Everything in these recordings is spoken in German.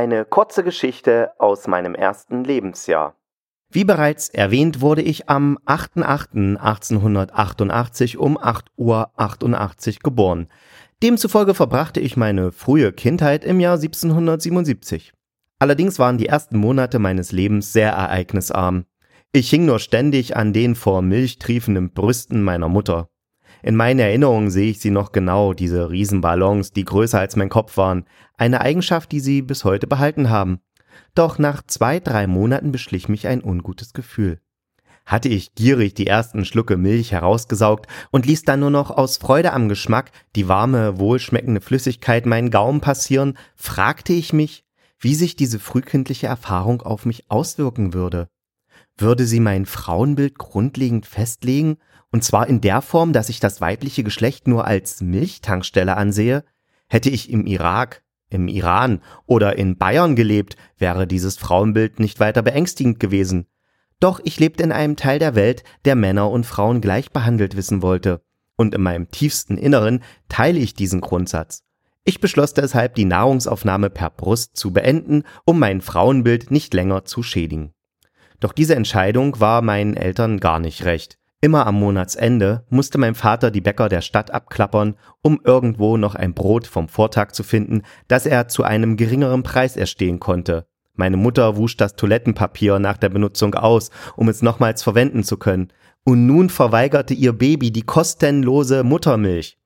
Eine kurze Geschichte aus meinem ersten Lebensjahr. Wie bereits erwähnt, wurde ich am 8.8.1888 um 8.88 Uhr geboren. Demzufolge verbrachte ich meine frühe Kindheit im Jahr 1777. Allerdings waren die ersten Monate meines Lebens sehr ereignisarm. Ich hing nur ständig an den vor Milch triefenden Brüsten meiner Mutter. In meinen Erinnerungen sehe ich sie noch genau, diese Riesenballons, die größer als mein Kopf waren, eine Eigenschaft, die sie bis heute behalten haben. Doch nach zwei, drei Monaten beschlich mich ein ungutes Gefühl. Hatte ich gierig die ersten Schlucke Milch herausgesaugt und ließ dann nur noch aus Freude am Geschmack die warme, wohlschmeckende Flüssigkeit meinen Gaumen passieren, fragte ich mich, wie sich diese frühkindliche Erfahrung auf mich auswirken würde. Würde sie mein Frauenbild grundlegend festlegen und zwar in der Form, dass ich das weibliche Geschlecht nur als Milchtankstelle ansehe. Hätte ich im Irak, im Iran oder in Bayern gelebt, wäre dieses Frauenbild nicht weiter beängstigend gewesen. Doch ich lebte in einem Teil der Welt, der Männer und Frauen gleich behandelt wissen wollte. Und in meinem tiefsten Inneren teile ich diesen Grundsatz. Ich beschloss deshalb, die Nahrungsaufnahme per Brust zu beenden, um mein Frauenbild nicht länger zu schädigen. Doch diese Entscheidung war meinen Eltern gar nicht recht. Immer am Monatsende musste mein Vater die Bäcker der Stadt abklappern, um irgendwo noch ein Brot vom Vortag zu finden, das er zu einem geringeren Preis erstehen konnte. Meine Mutter wusch das Toilettenpapier nach der Benutzung aus, um es nochmals verwenden zu können. Und nun verweigerte ihr Baby die kostenlose Muttermilch.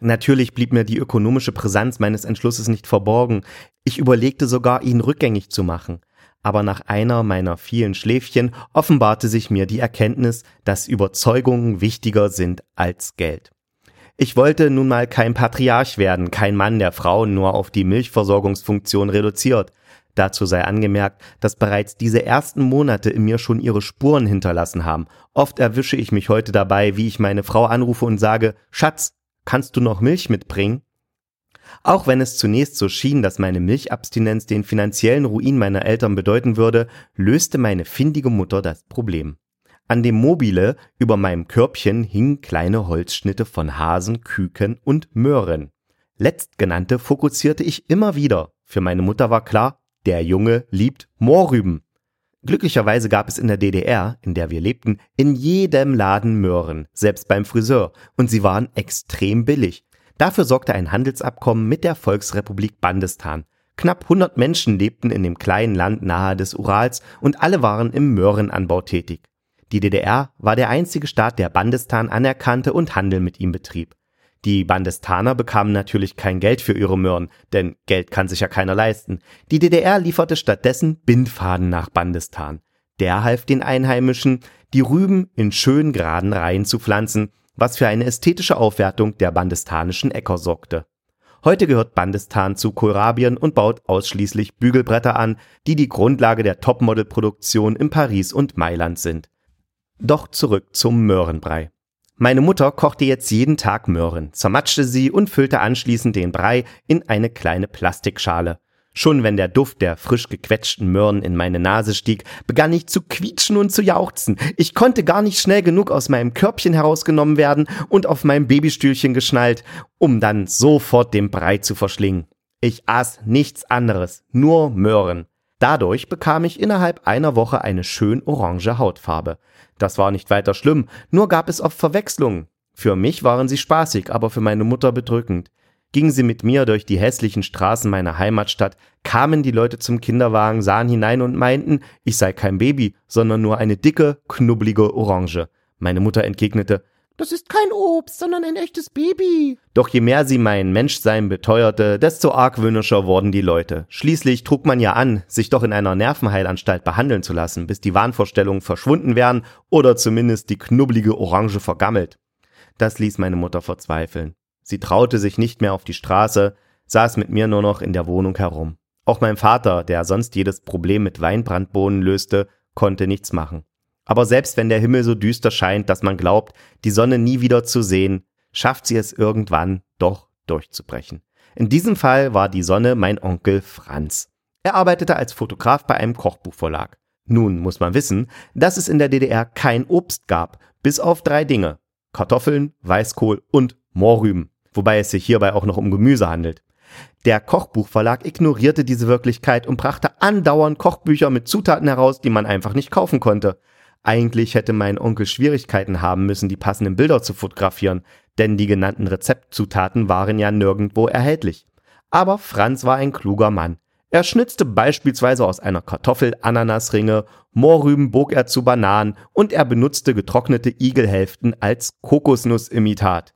Natürlich blieb mir die ökonomische Brisanz meines Entschlusses nicht verborgen. Ich überlegte sogar, ihn rückgängig zu machen aber nach einer meiner vielen Schläfchen offenbarte sich mir die Erkenntnis, dass Überzeugungen wichtiger sind als Geld. Ich wollte nun mal kein Patriarch werden, kein Mann, der Frauen nur auf die Milchversorgungsfunktion reduziert. Dazu sei angemerkt, dass bereits diese ersten Monate in mir schon ihre Spuren hinterlassen haben. Oft erwische ich mich heute dabei, wie ich meine Frau anrufe und sage, Schatz, kannst du noch Milch mitbringen? Auch wenn es zunächst so schien, dass meine Milchabstinenz den finanziellen Ruin meiner Eltern bedeuten würde, löste meine findige Mutter das Problem. An dem Mobile über meinem Körbchen hingen kleine Holzschnitte von Hasen, Küken und Möhren. Letztgenannte fokussierte ich immer wieder. Für meine Mutter war klar, der Junge liebt Mohrrüben. Glücklicherweise gab es in der DDR, in der wir lebten, in jedem Laden Möhren, selbst beim Friseur, und sie waren extrem billig. Dafür sorgte ein Handelsabkommen mit der Volksrepublik Bandestan. Knapp 100 Menschen lebten in dem kleinen Land nahe des Urals und alle waren im Möhrenanbau tätig. Die DDR war der einzige Staat, der Bandestan anerkannte und Handel mit ihm betrieb. Die Bandestaner bekamen natürlich kein Geld für ihre Möhren, denn Geld kann sich ja keiner leisten. Die DDR lieferte stattdessen Bindfaden nach Bandestan. Der half den Einheimischen, die Rüben in schön geraden Reihen zu pflanzen was für eine ästhetische Aufwertung der bandestanischen Äcker sorgte. Heute gehört Bandestan zu Kohlrabien und baut ausschließlich Bügelbretter an, die die Grundlage der Topmodel-Produktion in Paris und Mailand sind. Doch zurück zum Möhrenbrei. Meine Mutter kochte jetzt jeden Tag Möhren, zermatschte sie und füllte anschließend den Brei in eine kleine Plastikschale. Schon wenn der Duft der frisch gequetschten Möhren in meine Nase stieg, begann ich zu quietschen und zu jauchzen. Ich konnte gar nicht schnell genug aus meinem Körbchen herausgenommen werden und auf meinem Babystühlchen geschnallt, um dann sofort den Brei zu verschlingen. Ich aß nichts anderes, nur Möhren. Dadurch bekam ich innerhalb einer Woche eine schön orange Hautfarbe. Das war nicht weiter schlimm, nur gab es oft Verwechslungen. Für mich waren sie spaßig, aber für meine Mutter bedrückend. Ging sie mit mir durch die hässlichen Straßen meiner Heimatstadt, kamen die Leute zum Kinderwagen, sahen hinein und meinten, ich sei kein Baby, sondern nur eine dicke, knubbelige Orange. Meine Mutter entgegnete, das ist kein Obst, sondern ein echtes Baby. Doch je mehr sie mein Menschsein beteuerte, desto argwöhnischer wurden die Leute. Schließlich trug man ja an, sich doch in einer Nervenheilanstalt behandeln zu lassen, bis die Wahnvorstellungen verschwunden wären oder zumindest die knubbelige Orange vergammelt. Das ließ meine Mutter verzweifeln. Sie traute sich nicht mehr auf die Straße, saß mit mir nur noch in der Wohnung herum. Auch mein Vater, der sonst jedes Problem mit Weinbrandbohnen löste, konnte nichts machen. Aber selbst wenn der Himmel so düster scheint, dass man glaubt, die Sonne nie wieder zu sehen, schafft sie es irgendwann doch durchzubrechen. In diesem Fall war die Sonne mein Onkel Franz. Er arbeitete als Fotograf bei einem Kochbuchverlag. Nun muss man wissen, dass es in der DDR kein Obst gab, bis auf drei Dinge. Kartoffeln, Weißkohl und Mohrrüben wobei es sich hierbei auch noch um Gemüse handelt. Der Kochbuchverlag ignorierte diese Wirklichkeit und brachte andauernd Kochbücher mit Zutaten heraus, die man einfach nicht kaufen konnte. Eigentlich hätte mein Onkel Schwierigkeiten haben müssen, die passenden Bilder zu fotografieren, denn die genannten Rezeptzutaten waren ja nirgendwo erhältlich. Aber Franz war ein kluger Mann. Er schnitzte beispielsweise aus einer Kartoffel Ananasringe, Mohrrüben bog er zu Bananen und er benutzte getrocknete Igelhälften als Kokosnussimitat.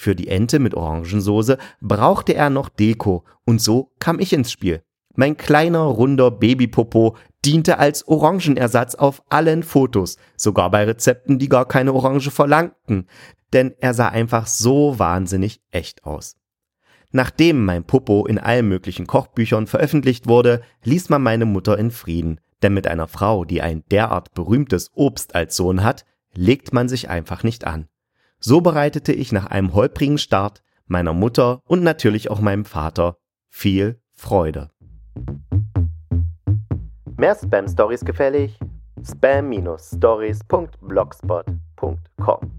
Für die Ente mit Orangensoße brauchte er noch Deko und so kam ich ins Spiel. Mein kleiner runder Babypopo diente als Orangenersatz auf allen Fotos, sogar bei Rezepten, die gar keine Orange verlangten, denn er sah einfach so wahnsinnig echt aus. Nachdem mein Popo in allen möglichen Kochbüchern veröffentlicht wurde, ließ man meine Mutter in Frieden, denn mit einer Frau, die ein derart berühmtes Obst als Sohn hat, legt man sich einfach nicht an. So bereitete ich nach einem holprigen Start meiner Mutter und natürlich auch meinem Vater viel Freude. Mehr Spam Stories gefällig? spam-stories.blogspot.com